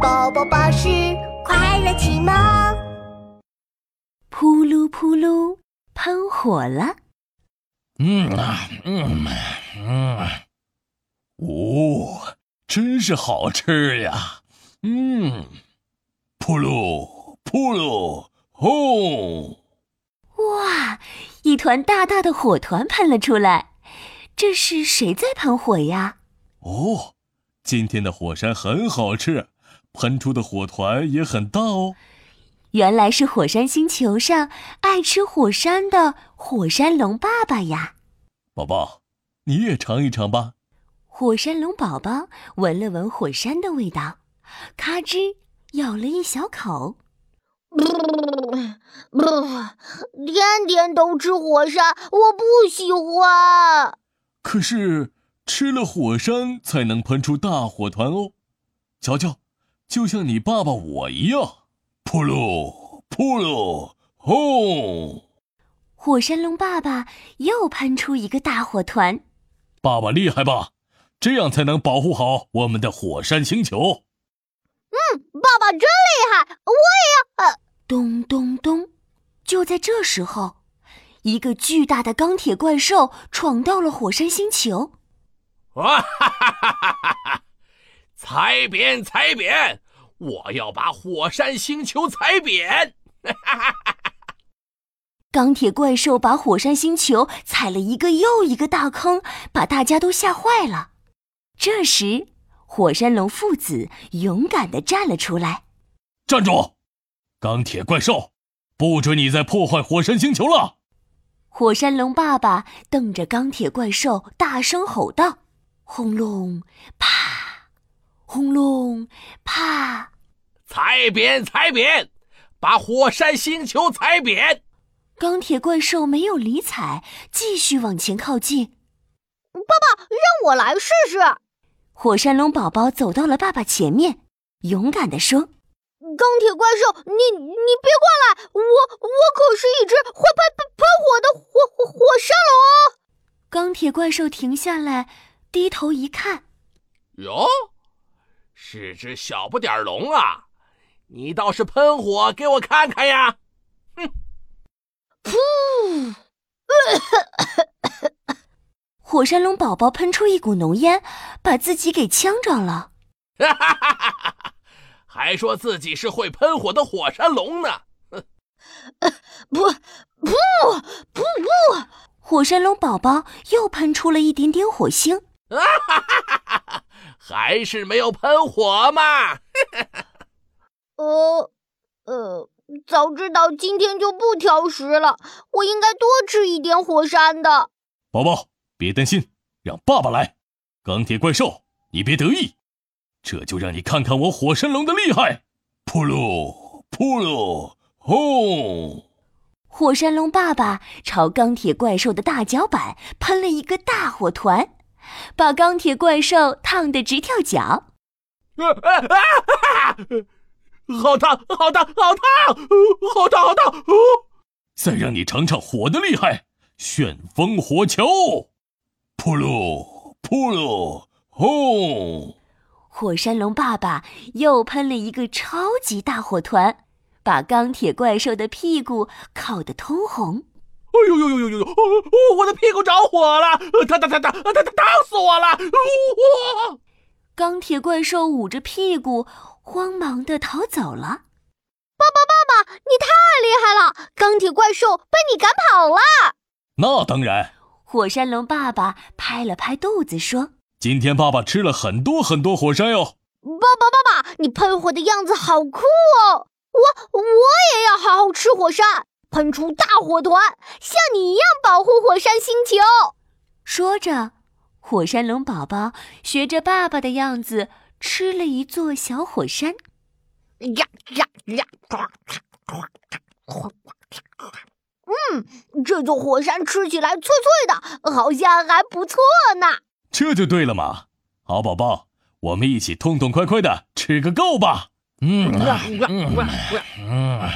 宝宝巴士快乐启蒙。扑噜扑噜，喷火了！嗯啊，嗯嗯，哦，真是好吃呀！嗯，扑噜扑噜，轰！哇，一团大大的火团喷了出来，这是谁在喷火呀？哦，今天的火山很好吃，喷出的火团也很大哦。原来是火山星球上爱吃火山的火山龙爸爸呀！宝宝，你也尝一尝吧。火山龙宝宝闻了闻火山的味道，咔吱咬了一小口。天天都吃火山，我不喜欢。可是吃了火山才能喷出大火团哦。瞧瞧，就像你爸爸我一样。扑噜扑噜，轰！火山龙爸爸又喷出一个大火团。爸爸厉害吧？这样才能保护好我们的火山星球。嗯，爸爸真厉害，我也要。呃咚咚咚！就在这时候，一个巨大的钢铁怪兽闯到了火山星球。哇哈哈哈哈哈！踩扁，踩扁！我要把火山星球踩扁！钢铁怪兽把火山星球踩了一个又一个大坑，把大家都吓坏了。这时，火山龙父子勇敢的站了出来：“站住！钢铁怪兽，不准你再破坏火山星球了！”火山龙爸爸瞪着钢铁怪兽，大声吼道：“轰隆，啪！”轰隆，啪！踩扁，踩扁！把火山星球踩扁！钢铁怪兽没有理睬，继续往前靠近。爸爸，让我来试试。火山龙宝宝走到了爸爸前面，勇敢地说：“钢铁怪兽，你你别过来！我我可是一只会喷喷喷火的火火火山龙。”钢铁怪兽停下来，低头一看，哟。是只小不点龙啊！你倒是喷火给我看看呀！哼！噗！火山龙宝宝喷出一股浓烟，把自己给呛着了。哈哈哈哈哈！还说自己是会喷火的火山龙呢！哼！不不不不！火山龙宝宝又喷出了一点点火星。哈哈哈哈哈！还是没有喷火嘛？呃呃，早知道今天就不挑食了，我应该多吃一点火山的。宝宝，别担心，让爸爸来。钢铁怪兽，你别得意，这就让你看看我火山龙的厉害！噗噜噗噜，轰！火山龙爸爸朝钢铁怪兽的大脚板喷了一个大火团。把钢铁怪兽烫得直跳脚，啊啊啊！好烫，好烫，好烫，好烫，好烫！再让你尝尝火的厉害，旋风火球！噗噜噗噜，轰！火山龙爸爸又喷了一个超级大火团，把钢铁怪兽的屁股烤得通红。哎呦呦呦呦呦呦！我的屁股着火了！烫烫烫烫烫烫烫死我了！哇！钢铁怪兽捂着屁股，慌忙的逃走了。爸爸，爸爸，你太厉害了！钢铁怪兽被你赶跑了。那当然。火山龙爸爸拍了拍肚子说：“今天爸爸吃了很多很多火山哟。”爸爸，爸爸，你喷火的样子好酷哦！我我也要好好吃火山。喷出大火团，像你一样保护火山星球。说着，火山龙宝宝学着爸爸的样子吃了一座小火山。呀呀呀！嗯，这座火山吃起来脆脆的，好像还不错呢。这就对了嘛！好宝宝，我们一起痛痛快快的吃个够吧。嗯嗯嗯。